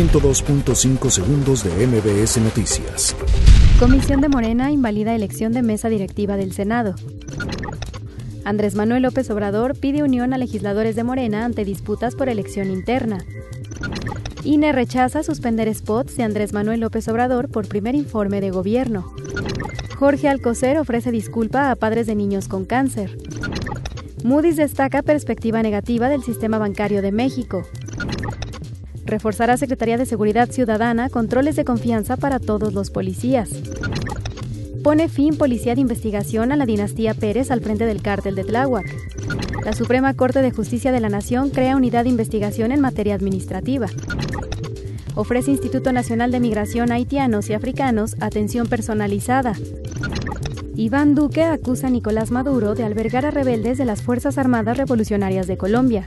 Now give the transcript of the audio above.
102.5 segundos de MBS Noticias. Comisión de Morena invalida elección de mesa directiva del Senado. Andrés Manuel López Obrador pide unión a legisladores de Morena ante disputas por elección interna. INE rechaza suspender spots de Andrés Manuel López Obrador por primer informe de gobierno. Jorge Alcocer ofrece disculpa a padres de niños con cáncer. Moody's destaca perspectiva negativa del sistema bancario de México. Reforzará Secretaría de Seguridad Ciudadana controles de confianza para todos los policías. Pone fin Policía de Investigación a la dinastía Pérez al frente del cártel de Tláhuac. La Suprema Corte de Justicia de la Nación crea unidad de investigación en materia administrativa. Ofrece Instituto Nacional de Migración a haitianos y africanos atención personalizada. Iván Duque acusa a Nicolás Maduro de albergar a rebeldes de las Fuerzas Armadas Revolucionarias de Colombia.